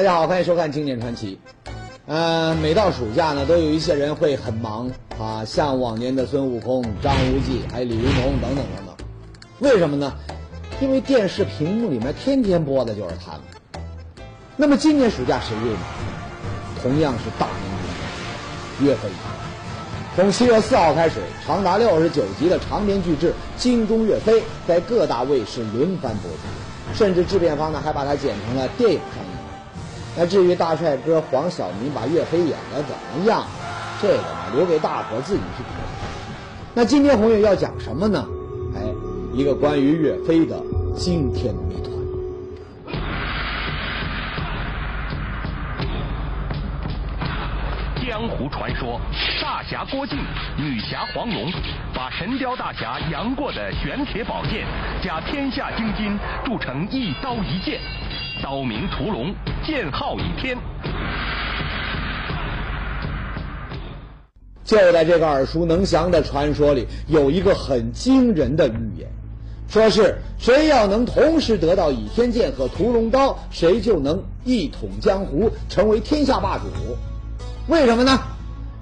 大家好，欢迎收看《经典传奇》。呃，每到暑假呢，都有一些人会很忙啊，像往年的孙悟空、张无忌，还有李云龙等等等等。为什么呢？因为电视屏幕里面天天播的就是他们。那么今年暑假谁入呢？同样是大名鼎鼎岳飞。从七月四号开始，长达六十九集的长篇巨制《精忠岳飞》在各大卫视轮番播出，甚至制片方呢还把它剪成了电影上。那至于大帅哥黄晓明把岳飞演的怎么样，这个呢留给大伙自己去评。那今天红月要讲什么呢？哎，一个关于岳飞的惊天谜团。江湖传说，大侠郭靖、女侠黄蓉，把神雕大侠杨过的玄铁宝剑加天下精金铸成一刀一剑，刀名屠龙，剑号倚天。就在这个耳熟能详的传说里，有一个很惊人的预言，说是谁要能同时得到倚天剑和屠龙刀，谁就能一统江湖，成为天下霸主。为什么呢？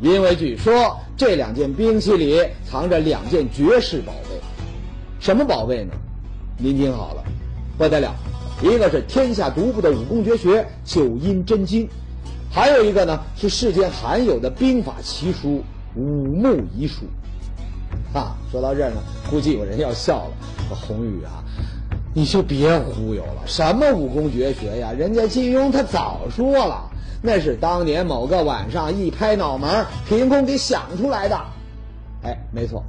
因为据说这两件兵器里藏着两件绝世宝贝。什么宝贝呢？您听好了，不得了！一个是天下独步的武功绝学九阴真经，还有一个呢是世间罕有的兵法奇书五木遗书。啊，说到这儿呢，估计有人要笑了。说红宇啊，你就别忽悠了，什么武功绝学呀？人家金庸他早说了。那是当年某个晚上一拍脑门，凭空给想出来的。哎，没错，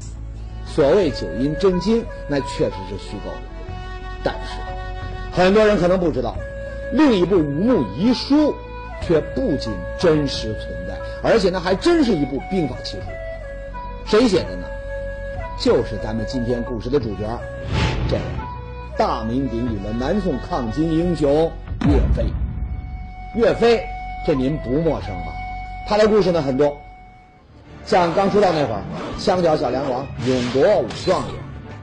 所谓九阴真经，那确实是虚构的。但是，很多人可能不知道，另一部《五木遗书》却不仅真实存在，而且呢，还真是一部兵法奇书。谁写的呢？就是咱们今天故事的主角，这大名鼎鼎的南宋抗金英雄岳飞。岳飞。这您不陌生吧？他的故事呢很多，像刚出道那会儿，枪脚小梁王，勇夺武状元，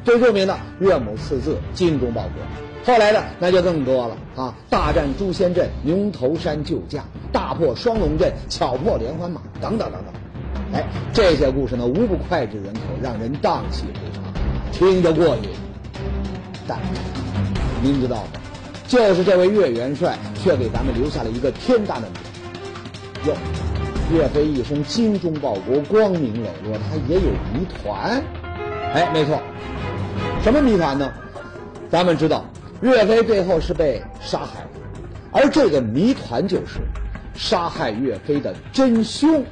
最著名的岳母刺字，精忠报国。后来的那就更多了啊！大战诛仙阵、牛头山救驾，大破双龙阵，巧破连环马，等等等等。哎，这些故事呢，无不脍炙人口，让人荡气回肠，听着过瘾。但您知道吗？就是这位岳元帅，却给咱们留下了一个天大的谜。哟，岳飞一生精忠报国，光明磊落，他也有谜团。哎，没错，什么谜团呢？咱们知道，岳飞最后是被杀害的，而这个谜团就是杀害岳飞的真凶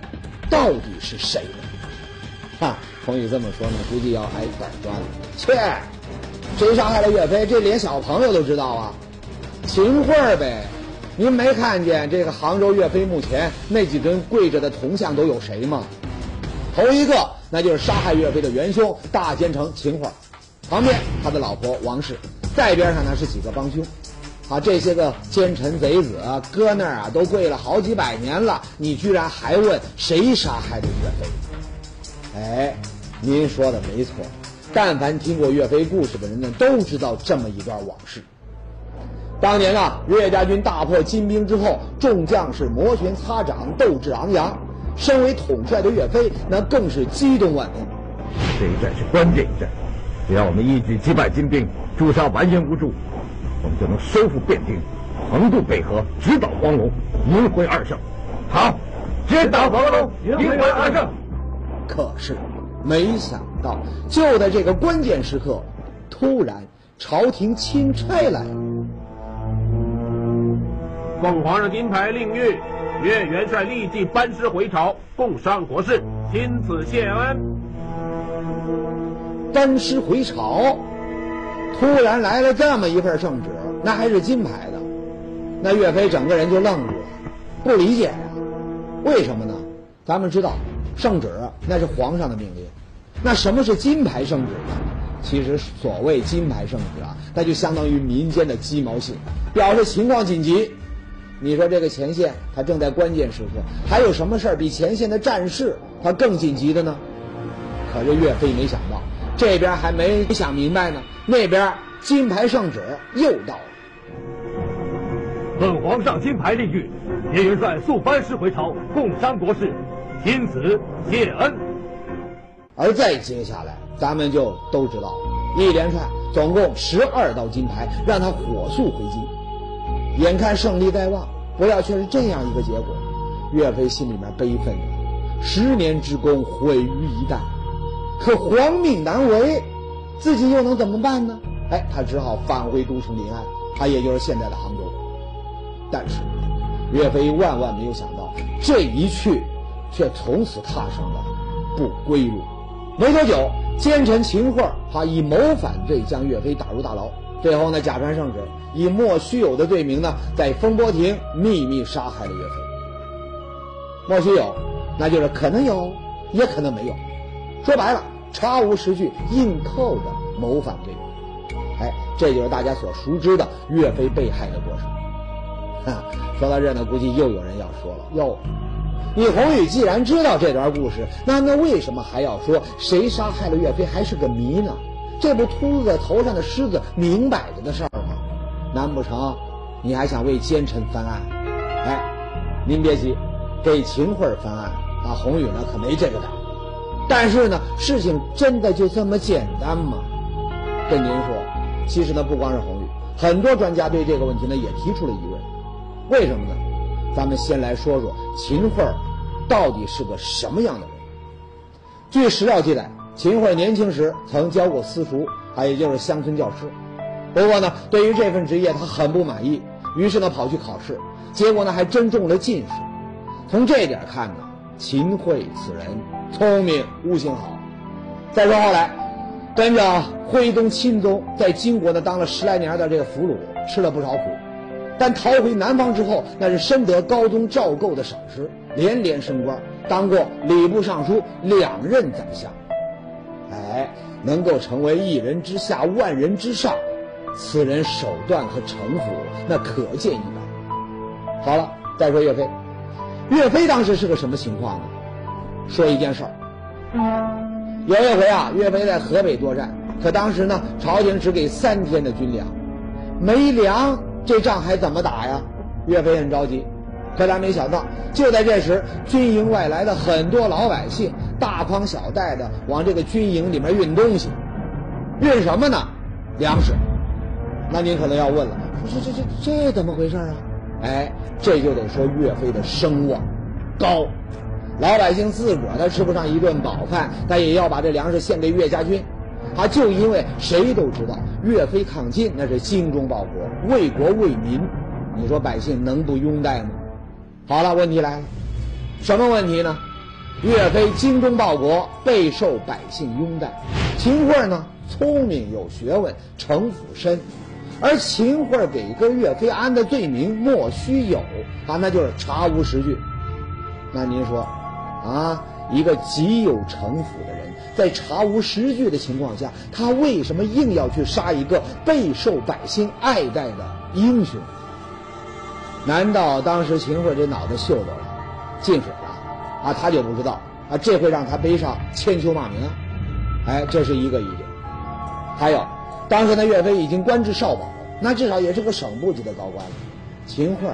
到底是谁呢？哈，冯宇这么说呢，估计要挨板砖了。切，谁杀害了岳飞？这连小朋友都知道啊。秦桧呗，您没看见这个杭州岳飞墓前那几尊跪着的铜像都有谁吗？头一个那就是杀害岳飞的元凶大奸臣秦桧，旁边他的老婆王氏，再边上呢是几个帮凶，啊，这些个奸臣贼子搁那儿啊都跪了好几百年了，你居然还问谁杀害的岳飞？哎，您说的没错，但凡听过岳飞故事的人呢，都知道这么一段往事。当年啊，岳家军大破金兵之后，众将士摩拳擦掌，斗志昂扬。身为统帅的岳飞，那更是激动万分。这一战是关键一战，只要我们一举击败金兵，诛杀完颜无助，我们就能收复汴京，横渡北河，直捣黄龙，迎回二圣。好，直捣黄龙，迎回二圣。可是，没想到就在这个关键时刻，突然朝廷钦差来了。奉皇上金牌令谕，岳元帅立即班师回朝，共商国事，钦此谢恩。班师回朝，突然来了这么一份圣旨，那还是金牌的，那岳飞整个人就愣住了，不理解呀，为什么呢？咱们知道，圣旨那是皇上的命令，那什么是金牌圣旨呢？其实所谓金牌圣旨啊，那就相当于民间的鸡毛信，表示情况紧急。你说这个前线他正在关键时刻，还有什么事儿比前线的战事他更紧急的呢？可是岳飞没想到，这边还没想明白呢，那边金牌圣旨又到了。本皇上金牌令谕，岳元帅速班师回朝，共商国事，钦此谢恩。而再接下来，咱们就都知道，一连串总共十二道金牌，让他火速回京。眼看胜利在望，不料却是这样一个结果，岳飞心里面悲愤，十年之功毁于一旦。可皇命难违，自己又能怎么办呢？哎，他只好返回都城临安，他也就是现在的杭州。但是，岳飞万万没有想到，这一去，却从此踏上了不归路。没多久，奸臣秦桧他以谋反罪将岳飞打入大牢。最后呢，假传圣旨，以莫须有的罪名呢，在风波亭秘密杀害了岳飞。莫须有，那就是可能有，也可能没有。说白了，查无实据，硬扣的谋反罪名。哎，这就是大家所熟知的岳飞被害的过程。哈，说到这呢，估计又有人要说了哟。你宏宇既然知道这段故事，那那为什么还要说谁杀害了岳飞还是个谜呢？这不秃子头上的虱子明摆着的事儿吗？难不成你还想为奸臣翻案？哎，您别急，给秦桧翻案啊，宏宇呢可没这个胆。但是呢，事情真的就这么简单吗？跟您说，其实呢不光是红宇，很多专家对这个问题呢也提出了疑问。为什么呢？咱们先来说说秦桧到底是个什么样的人。据史料记载，秦桧年轻时曾教过私塾，啊，也就是乡村教师。不过呢，对于这份职业他很不满意，于是呢跑去考试，结果呢还真中了进士。从这点看呢，秦桧此人聪明，悟性好。再说后来，跟着徽宗、钦宗在金国呢当了十来年的这个俘虏，吃了不少苦。但逃回南方之后，那是深得高宗赵构的赏识，连连升官，当过礼部尚书两任宰相。哎，能够成为一人之下，万人之上，此人手段和城府那可见一斑。好了，再说岳飞，岳飞当时是个什么情况呢？说一件事儿，有一回啊，岳飞在河北作战，可当时呢，朝廷只给三天的军粮，没粮。这仗还怎么打呀？岳飞很着急，可他没想到，就在这时，军营外来的很多老百姓，大筐小袋的往这个军营里面运东西，运什么呢？粮食。那您可能要问了，说这这这这怎么回事啊？哎，这就得说岳飞的声望高，老百姓自个儿他吃不上一顿饱饭，他也要把这粮食献给岳家军。他就因为谁都知道岳飞抗金那是精忠报国、为国为民，你说百姓能不拥戴吗？好了，问题来了，什么问题呢？岳飞精忠报国，备受百姓拥戴。秦桧呢，聪明有学问，城府深，而秦桧给个岳飞安的罪名莫须有啊，那就是查无实据。那您说，啊，一个极有城府的人。在查无实据的情况下，他为什么硬要去杀一个备受百姓爱戴的英雄？难道当时秦桧这脑子秀逗了，进水了啊？他就不知道啊，这会让他背上千秋骂名。哎，这是一个疑点。还有，当时的岳飞已经官至少保，那至少也是个省部级的高官了。秦桧，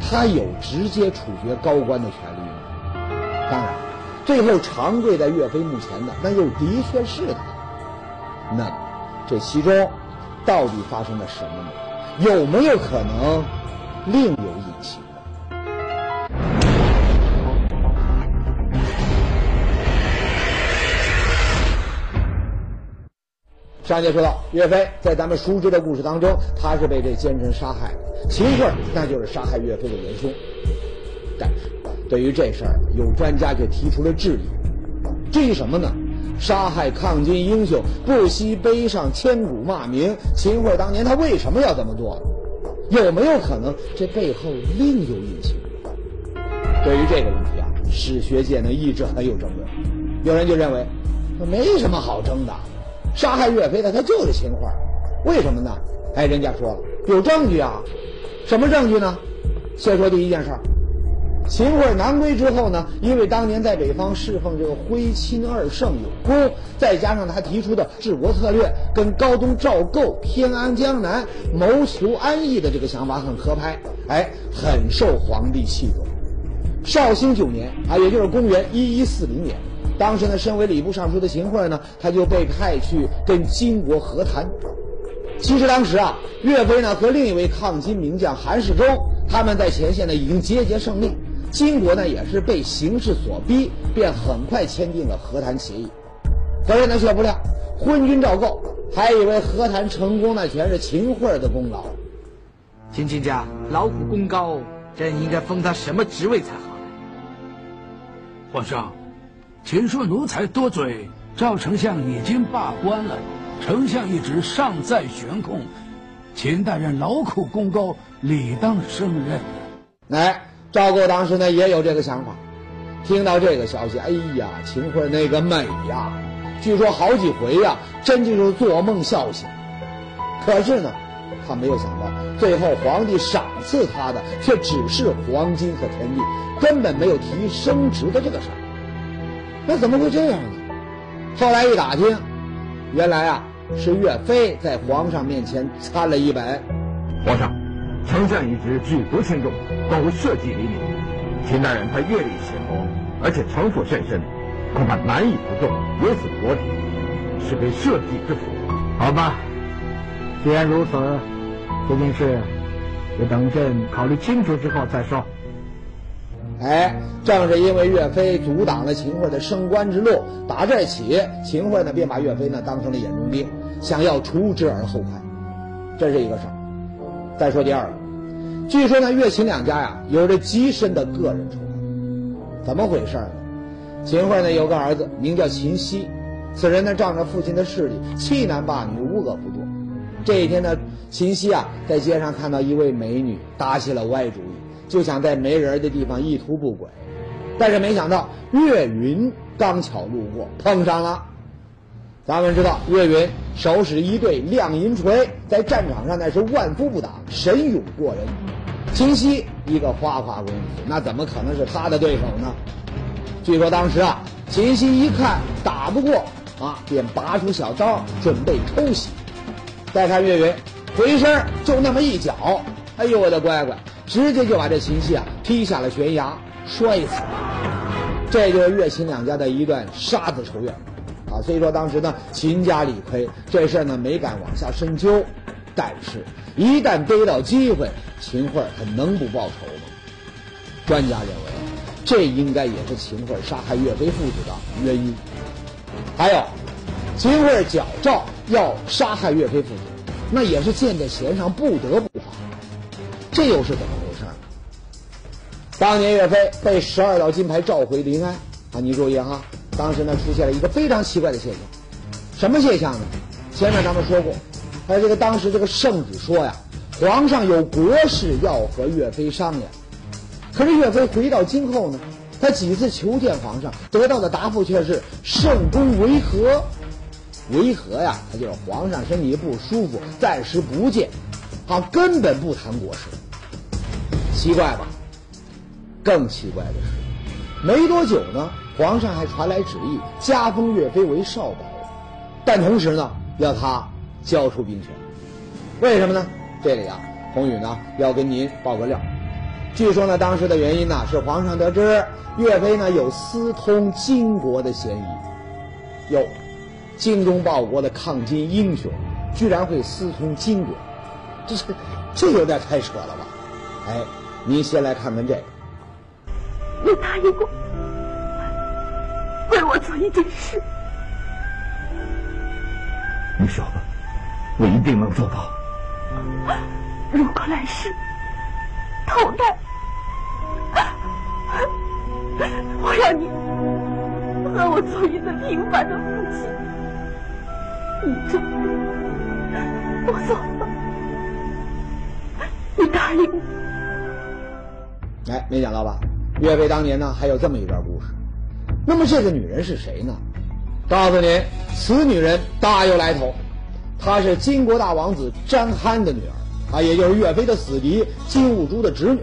他有直接处决高官的权利？当然。最后长跪在岳飞墓前的，那又的确是他。那，这其中到底发生了什么呢？有没有可能另有隐情？上节说到，岳飞在咱们熟知的故事当中，他是被这奸臣杀害的；秦桧那就是杀害岳飞的元凶。但是。对于这事儿，有专家就提出了质疑。质疑什么呢？杀害抗金英雄，不惜背上千古骂名。秦桧当年他为什么要这么做？有没有可能这背后另有隐情？对于这个问题啊，史学界呢一直很有争论。有人就认为，没什么好争的，杀害岳飞的他就是秦桧。为什么呢？哎，人家说了，有证据啊。什么证据呢？先说第一件事儿。秦桧南归之后呢，因为当年在北方侍奉这个徽钦二圣有功，再加上他提出的治国策略跟高宗赵构偏安江南、谋求安逸的这个想法很合拍，哎，很受皇帝器重。绍兴九年啊，也就是公元一一四零年，当时呢，身为礼部尚书的秦桧呢，他就被派去跟金国和谈。其实当时啊，岳飞呢和另一位抗金名将韩世忠，他们在前线呢已经节节胜利。金国呢也是被形势所逼，便很快签订了和谈协议。可是呢，却不料昏君赵构还以为和谈成功那全是秦桧的功劳。秦亲家劳苦功高，朕应该封他什么职位才好呢？皇上，请恕奴才多嘴。赵丞相已经罢官了，丞相一职尚在悬空，秦大人劳苦功高，理当升任。哎。赵构当时呢也有这个想法，听到这个消息，哎呀，秦桧那个美呀，据说好几回呀，真就是做梦笑醒。可是呢，他没有想到，最后皇帝赏赐他的却只是黄金和田地，根本没有提升职的这个事儿。那怎么会这样呢？后来一打听，原来啊是岳飞在皇上面前参了一本。皇上。丞相一职举足轻重，关乎社稷黎民。秦大人他阅历浅薄，而且城府甚深，恐怕难以服众，有损国体，是为社稷之福。好吧，既然如此，这件事就等朕考虑清楚之后再说。哎，正是因为岳飞阻挡了秦桧的升官之路，打这起，秦桧呢便把岳飞呢当成了眼中钉，想要除之而后快，这是一个事儿。再说第二个，据说呢，岳秦两家呀有着极深的个人仇恨，怎么回事呢？秦桧呢有个儿子名叫秦熙，此人呢仗着父亲的势力，欺男霸女，无恶不作。这一天呢，秦熙啊在街上看到一位美女，打起了歪主意，就想在没人的地方一图不轨，但是没想到岳云刚巧路过，碰上了。咱们知道岳云手使一对亮银锤，在战场上那是万夫不挡，神勇过人。秦熙一个花花公子，那怎么可能是他的对手呢？据说当时啊，秦熙一看打不过啊，便拔出小刀准备偷袭。再看岳云回身就那么一脚，哎呦我的乖乖，直接就把这秦熙啊踢下了悬崖，摔死了。这就是岳秦两家的一段杀子仇怨。啊，所以说当时呢，秦家理亏，这事儿呢没敢往下深究，但是，一旦逮到机会，秦桧他能不报仇吗？专家认为，这应该也是秦桧杀害岳飞父子的原因。还有，秦桧矫诏要杀害岳飞父子，那也是箭在弦上，不得不发。这又是怎么回事？当年岳飞被十二道金牌召回临安，啊，你注意哈。当时呢，出现了一个非常奇怪的现象，什么现象呢？前面咱们说过，有这个当时这个圣旨说呀，皇上有国事要和岳飞商量。可是岳飞回到京后呢，他几次求见皇上，得到的答复却是圣公为和，为和呀，他就是皇上身体不舒服，暂时不见，他根本不谈国事。奇怪吧？更奇怪的是，没多久呢。皇上还传来旨意，加封岳飞为少保，但同时呢，要他交出兵权。为什么呢？这里啊，宏宇呢要跟您报个料。据说呢，当时的原因呢，是皇上得知岳飞呢有私通金国的嫌疑。哟，精忠报国的抗金英雄，居然会私通金国，这是这有点太扯了吧？哎，您先来看看这个。你答应过。为我做一件事，你说吧，我一定能做到。如果来世投胎，我要你和我做一个平凡的夫妻。你做，我做吧，你答应我。哎，没想到吧？岳飞当年呢，还有这么一段故事。那么这个女人是谁呢？告诉您，此女人大有来头，她是金国大王子张憨的女儿，啊，也就是岳飞的死敌金兀术的侄女。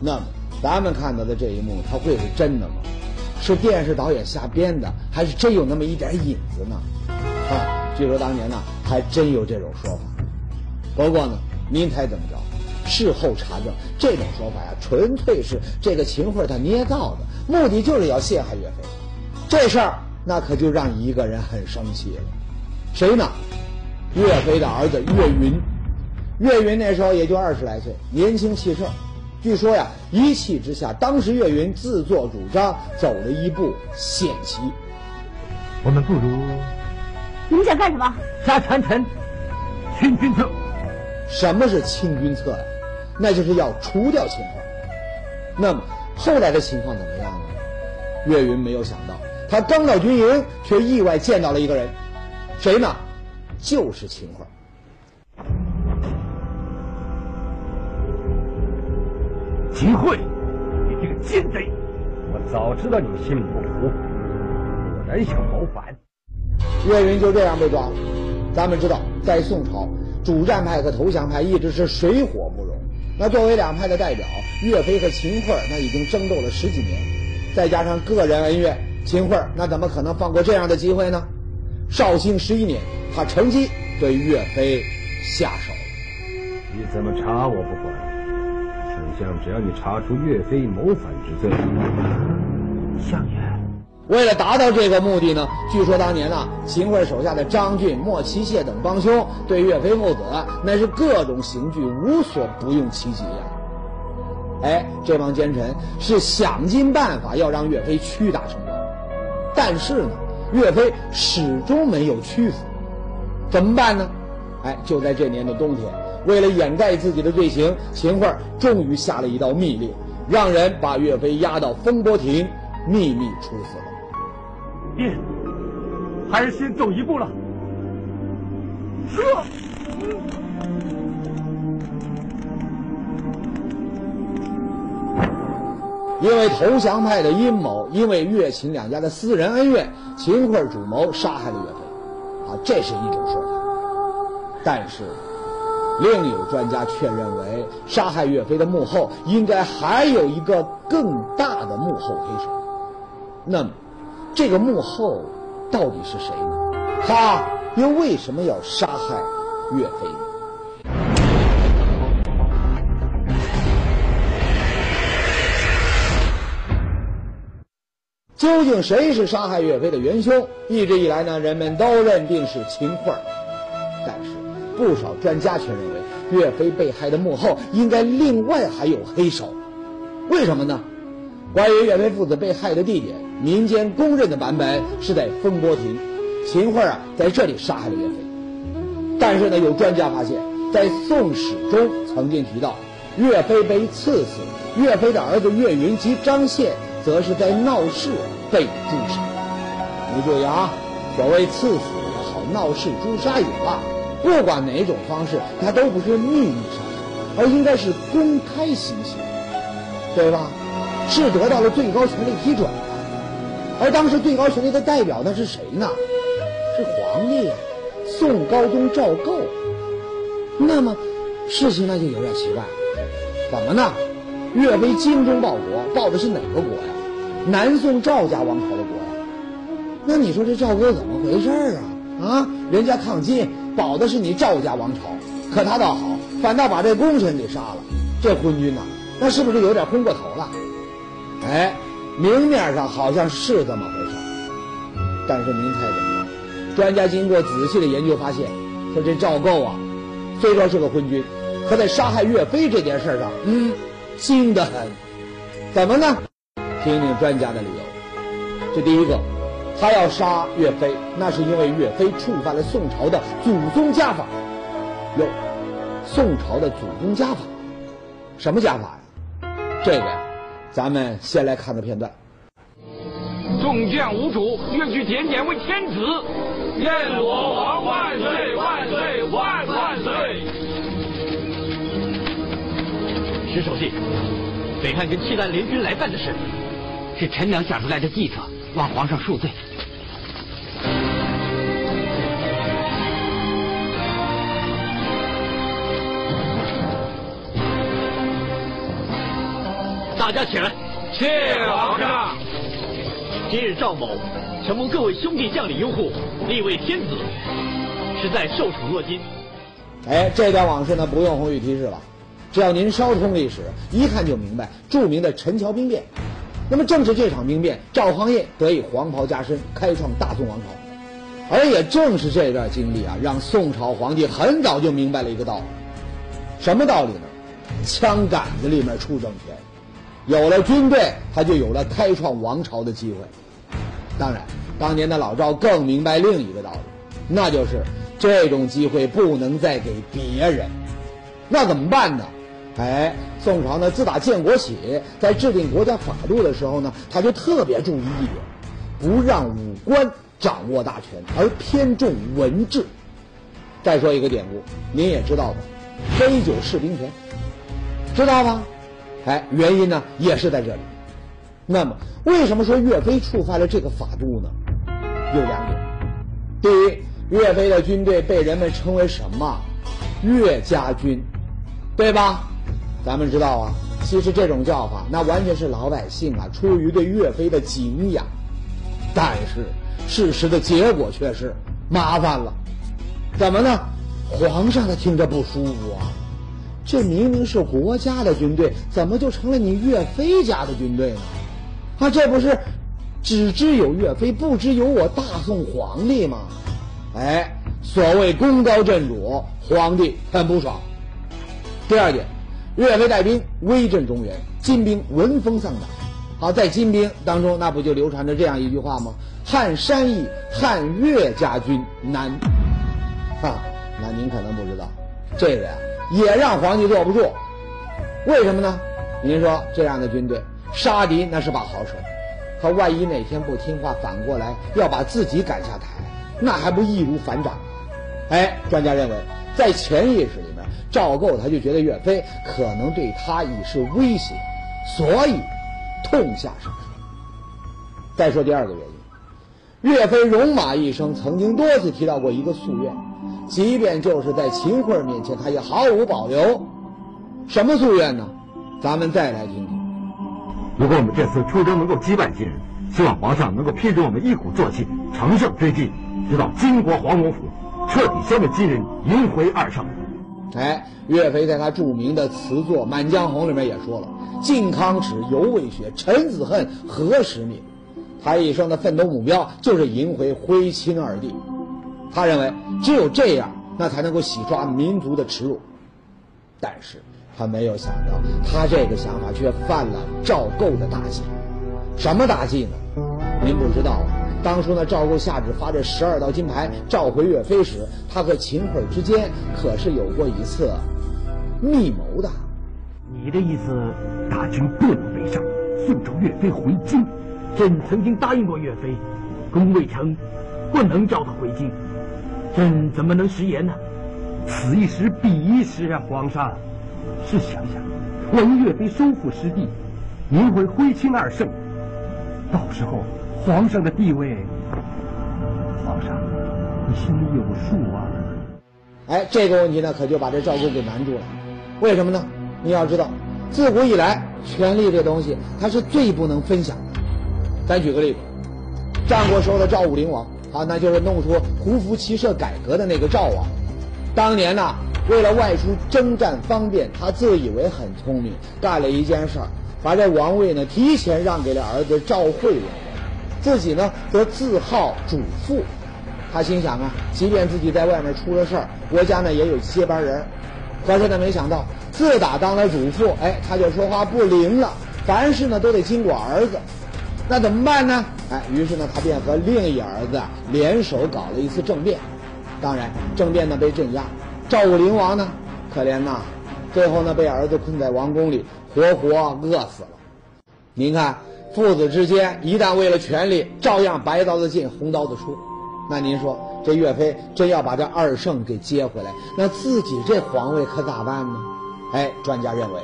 那么咱们看到的这一幕，它会是真的吗？是电视导演瞎编的，还是真有那么一点影子呢？啊，据说当年呢，还真有这种说法。不过呢，您猜怎么着？事后查证，这种说法呀，纯粹是这个秦桧他捏造的，目的就是要陷害岳飞。这事儿那可就让一个人很生气了，谁呢？岳飞的儿子岳云。岳云那时候也就二十来岁，年轻气盛。据说呀，一气之下，当时岳云自作主张走了一步险棋。我们不如你们想干什么？杀权臣，清君侧。什么是清君侧呀？那就是要除掉秦桧。那么后来的情况怎么样呢？岳云没有想到，他刚到军营，却意外见到了一个人，谁呢？就是秦桧。秦桧，你这个奸贼！我早知道你心里不服，果然想谋反。岳云就这样被抓了。咱们知道，在宋朝，主战派和投降派一直是水火不容。那作为两派的代表，岳飞和秦桧那已经争斗了十几年，再加上个人恩怨，秦桧那怎么可能放过这样的机会呢？绍兴十一年，他乘机对岳飞下手了。你怎么查我不管，丞相只要你查出岳飞谋反之罪，相爷，为了达到这个目的呢，据说当年呢，秦桧手下的张俊、莫奇谢等帮凶对岳飞父子那是各种刑具无所不用其极呀。哎，这帮奸臣是想尽办法要让岳飞屈打成招，但是呢，岳飞始终没有屈服，怎么办呢？哎，就在这年的冬天，为了掩盖自己的罪行，秦桧终于下了一道密令，让人把岳飞押到风波亭，秘密处死了。爹，孩儿先走一步了。因为投降派的阴谋，因为岳秦两家的私人恩怨，秦桧主谋杀害了岳飞，啊，这是一种说法。但是，另有专家却认为，杀害岳飞的幕后应该还有一个更大的幕后黑手。那么，这个幕后到底是谁呢？他又为什么要杀害岳飞？究竟谁是杀害岳飞的元凶？一直以来呢，人们都认定是秦桧，但是不少专家却认为，岳飞被害的幕后应该另外还有黑手。为什么呢？关于岳飞父子被害的地点，民间公认的版本是在风波亭，秦桧啊在这里杀害了岳飞。但是呢，有专家发现，在《宋史》中曾经提到，岳飞被刺死，岳飞的儿子岳云及张宪则是在闹事被诛杀。你注意啊，所谓刺死也好，闹事诛杀也罢，不管哪种方式，它都不是秘密杀害，而应该是公开行刑，对吧？是得到了最高权力批准。而当时最高权力的代表那是谁呢？是皇帝啊，宋高宗赵构。那么事情那就有点奇怪了，怎么呢？岳飞精忠报国，报的是哪个国呀？南宋赵家王朝的国呀？那你说这赵构怎么回事啊？啊，人家抗金保的是你赵家王朝，可他倒好，反倒把这功臣给杀了。这昏君呐，那是不是有点昏过头了？哎，明面上好像是这么回事，但是您猜怎么着？专家经过仔细的研究发现，说这赵构啊，虽说是个昏君，可在杀害岳飞这件事上，嗯，精得很。怎么呢？听听专家的理由。这第一个，他要杀岳飞，那是因为岳飞触犯了宋朝的祖宗家法。哟，宋朝的祖宗家法，什么家法呀？这个呀。咱们先来看个片段。众将无主，愿去点点为天子。愿我皇万岁万岁万万岁！石守信，北汉跟契丹联军来犯的事，是陈良想出来的计策，望皇上恕罪。大家起来！谢皇上。今日赵某承蒙各位兄弟将领拥护，立为天子，实在受宠若惊。哎，这段往事呢，不用红玉提示了，只要您稍通历史，一看就明白著名的陈桥兵变。那么正是这场兵变，赵匡胤得以黄袍加身，开创大宋王朝。而也正是这段经历啊，让宋朝皇帝很早就明白了一个道理，什么道理呢？枪杆子里面出政权，有了军队，他就有了开创王朝的机会。当然，当年的老赵更明白另一个道理，那就是这种机会不能再给别人。那怎么办呢？哎，宋朝呢，自打建国起，在制定国家法度的时候呢，他就特别注意一点，不让武官掌握大权，而偏重文治。再说一个典故，您也知道吧？杯酒释兵权，知道吗？哎，原因呢也是在这里。那么，为什么说岳飞触犯了这个法度呢？有两点。第一，岳飞的军队被人们称为什么？岳家军，对吧？咱们知道啊，其实这种叫法，那完全是老百姓啊出于对岳飞的敬仰。但是事实的结果却是麻烦了，怎么呢？皇上他听着不舒服啊，这明明是国家的军队，怎么就成了你岳飞家的军队呢？啊，这不是只知有岳飞，不知有我大宋皇帝吗？哎，所谓功高震主，皇帝很不爽。第二点。岳飞带兵威震中原，金兵闻风丧胆。好，在金兵当中，那不就流传着这样一句话吗？撼山易，撼岳家军难。哈，那您可能不知道，这个呀也让皇帝坐不住。为什么呢？您说这样的军队杀敌那是把好手，可万一哪天不听话，反过来要把自己赶下台，那还不易如反掌？哎，专家认为，在潜意识里面。赵构他就觉得岳飞可能对他已是威胁，所以痛下杀手。再说第二个原因，岳飞戎马一生，曾经多次提到过一个夙愿，即便就是在秦桧面前，他也毫无保留。什么夙愿呢？咱们再来听听。如果我们这次出征能够击败金人，希望皇上能够批准我们一鼓作气，乘胜追击，直到金国黄龙府，彻底消灭金人，迎回二圣。哎，岳飞在他著名的词作《满江红》里面也说了：“靖康耻，犹未雪；臣子恨，何时灭？”他一生的奋斗目标就是赢回徽钦二帝。他认为只有这样，那才能够洗刷民族的耻辱。但是他没有想到，他这个想法却犯了赵构的大忌。什么大忌呢？您不知道。当初呢，赵构下旨发这十二道金牌召回岳飞时，他和秦桧之间可是有过一次密谋的。你的意思，大军不能北上，送召岳飞回京。朕曾经答应过岳飞，攻未成，不能召他回京。朕怎么能食言呢？此一时，彼一时啊，皇上。试想想，万一岳飞收复失地，您会徽钦二圣，到时候。皇上的地位，皇上，你心里有数啊！哎，这个问题呢，可就把这赵构给难住了。为什么呢？你要知道，自古以来，权力这东西，它是最不能分享的。咱举个例子，战国时候的赵武灵王啊，那就是弄出胡服骑射改革的那个赵王。当年呢，为了外出征战方便，他自以为很聪明，干了一件事儿，把这王位呢提前让给了儿子赵惠王。自己呢则自号主父，他心想啊，即便自己在外面出了事儿，国家呢也有接班人。可是呢，没想到自打当了主父，哎，他就说话不灵了，凡事呢都得经过儿子。那怎么办呢？哎，于是呢，他便和另一儿子联手搞了一次政变。当然，政变呢被镇压，赵武灵王呢可怜呐，最后呢被儿子困在王宫里，活活饿死了。您看。父子之间一旦为了权力，照样白刀子进红刀子出。那您说，这岳飞真要把这二圣给接回来，那自己这皇位可咋办呢？哎，专家认为，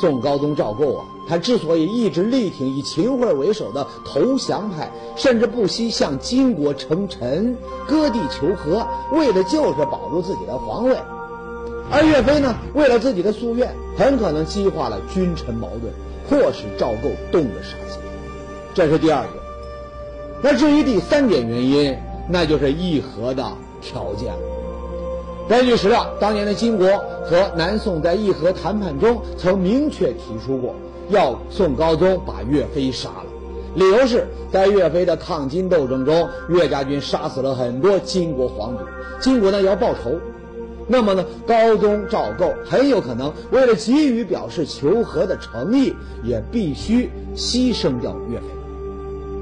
宋高宗赵构啊，他之所以一直力挺以秦桧为首的投降派，甚至不惜向金国称臣、割地求和，为的就是保住自己的皇位。而岳飞呢，为了自己的夙愿，很可能激化了君臣矛盾。迫使赵构动了杀心。这是第二点。那至于第三点原因，那就是议和的条件了。根据史料，当年的金国和南宋在议和谈判中曾明确提出过，要宋高宗把岳飞杀了。理由是在岳飞的抗金斗争中，岳家军杀死了很多金国皇族，金国呢要报仇。那么呢，高宗赵构很有可能为了急于表示求和的诚意，也必须牺牲掉岳飞。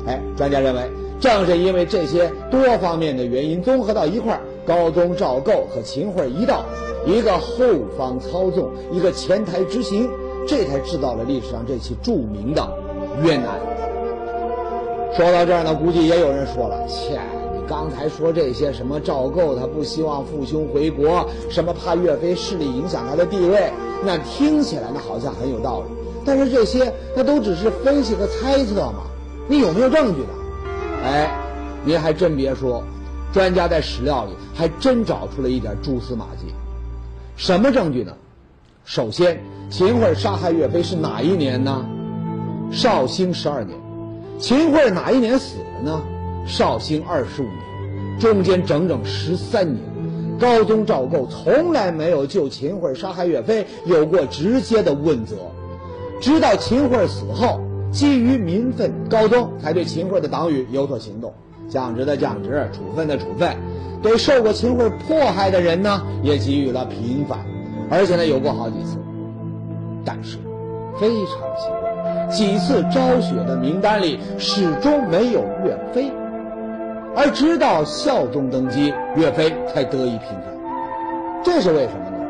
哎，专家认为，正是因为这些多方面的原因综合到一块儿，高宗赵构和秦桧一道，一个后方操纵，一个前台执行，这才制造了历史上这起著名的冤案。说到这儿呢，估计也有人说了：“切，你刚才说这些什么赵构他不希望父兄回国，什么怕岳飞势力影响他的地位，那听起来呢好像很有道理。但是这些那都只是分析和猜测嘛，你有没有证据呢？哎，您还真别说，专家在史料里还真找出了一点蛛丝马迹。什么证据呢？首先，秦桧杀害岳飞是哪一年呢？绍兴十二年。秦桧哪一年死的呢？绍兴二十五年，中间整整十三年，高宗赵构从来没有就秦桧杀害岳飞有过直接的问责，直到秦桧死后，基于民愤，高宗才对秦桧的党羽有所行动，降职的降职，处分的处分，对受过秦桧迫害的人呢，也给予了平反，而且呢有过好几次，但是非常奇怪。几次昭雪的名单里始终没有岳飞，而直到孝宗登基，岳飞才得以平反。这是为什么呢？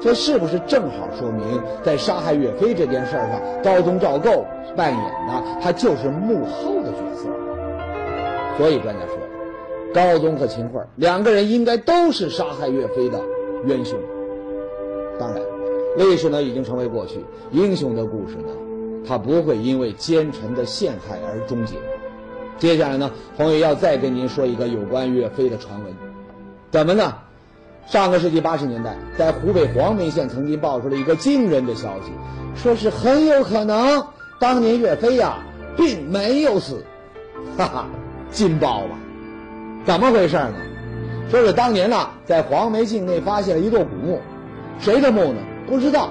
这是不是正好说明在杀害岳飞这件事上，高宗赵构扮演的他就是幕后的角色？所以专家说，高宗和秦桧两个人应该都是杀害岳飞的元凶。当然，历史呢已经成为过去，英雄的故事呢？他不会因为奸臣的陷害而终结。接下来呢，黄宇要再跟您说一个有关岳飞的传闻。怎么呢？上个世纪八十年代，在湖北黄梅县曾经爆出了一个惊人的消息，说是很有可能当年岳飞呀并没有死。哈哈，劲爆吧？怎么回事呢？说是当年呢，在黄梅境内发现了一座古墓，谁的墓呢？不知道。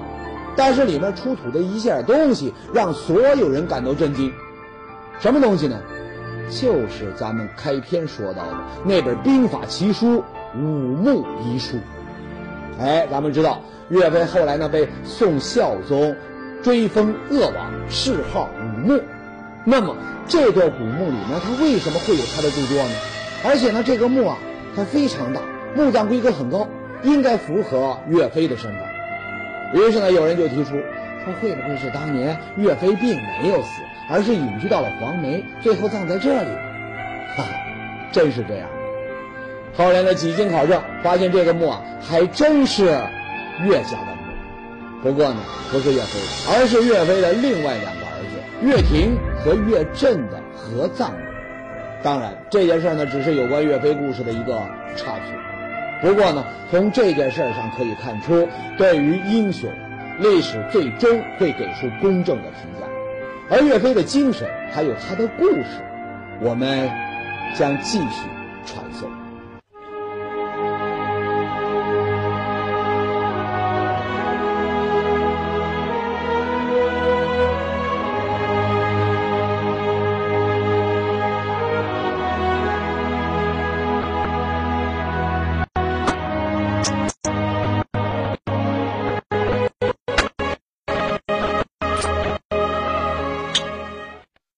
但是里面出土的一件东西让所有人感到震惊，什么东西呢？就是咱们开篇说到的那本兵法奇书《武穆遗书》。哎，咱们知道岳飞后来呢被宋孝宗追封鄂王，谥号武穆。那么这座古墓里呢，它为什么会有他的著作呢？而且呢，这个墓啊，它非常大，墓葬规格很高，应该符合岳飞的身份。于是呢，有人就提出，说会不会是当年岳飞并没有死，而是隐居到了黄梅，最后葬在这里？哈，真是这样。后来呢，几经考证，发现这个墓啊，还真是岳家的墓。不过呢，不是岳飞，而是岳飞的另外两个儿子岳霆和岳震的合葬。当然，这件事呢，只是有关岳飞故事的一个插曲。不过呢，从这件事上可以看出，对于英雄，历史最终会给出公正的评价。而岳飞的精神，还有他的故事，我们将继续传颂。